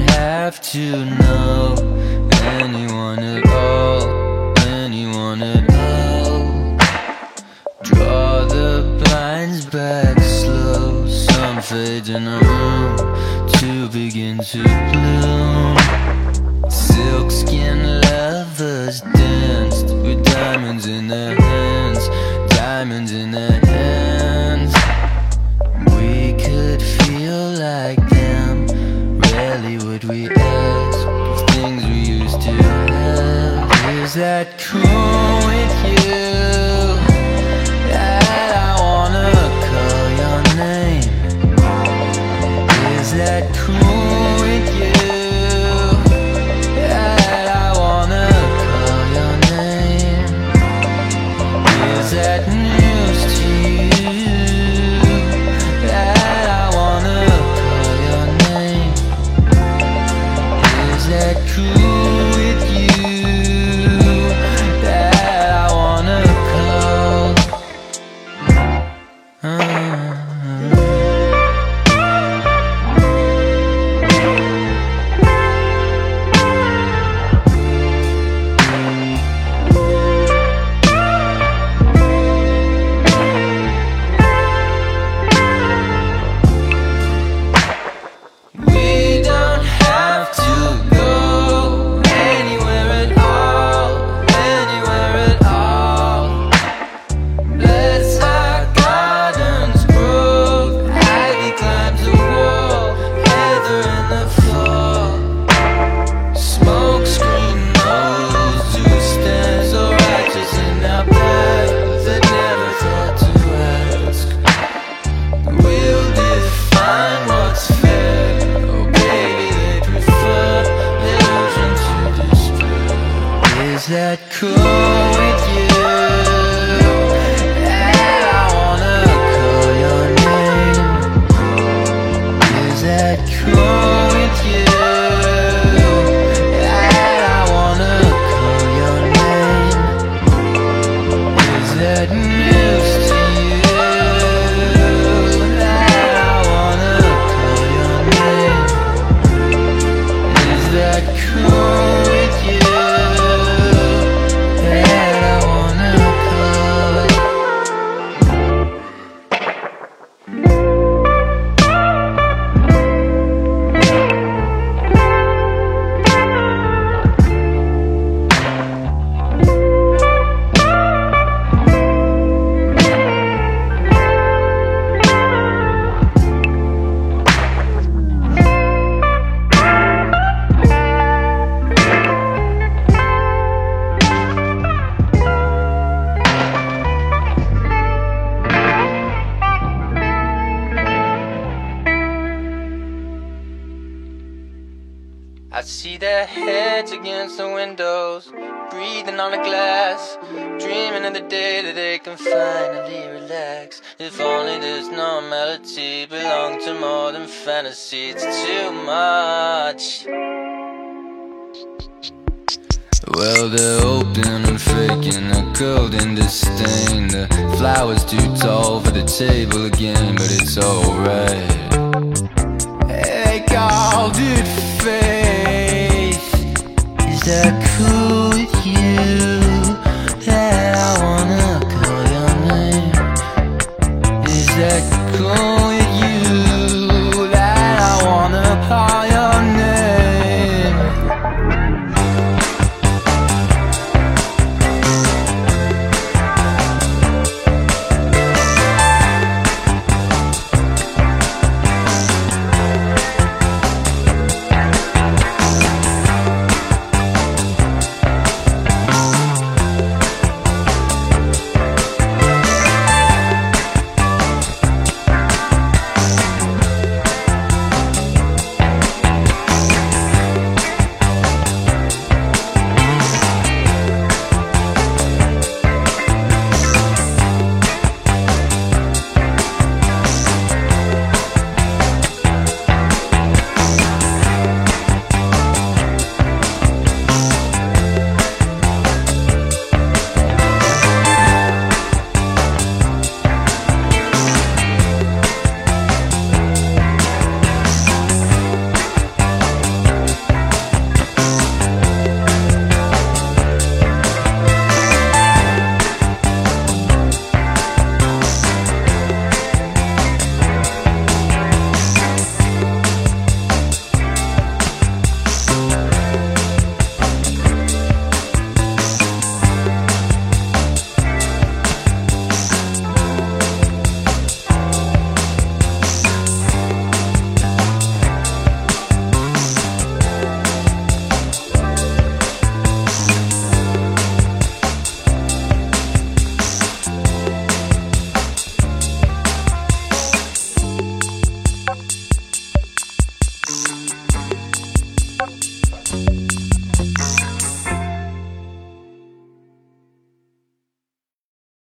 have to know anyone at all, anyone at all. Draw the blinds back slow, some fade in a room to begin to bloom. Silk skin lovers danced with diamonds in their hands, diamonds in their hands. That cool I see their heads against the windows, breathing on the glass, dreaming of the day that they can finally relax. If only this normality belonged to more than fantasy, it's too much. Well, they're open and faking a golden disdain. The flowers too tall for the table again, but it's alright. They called it faith. Is that cool?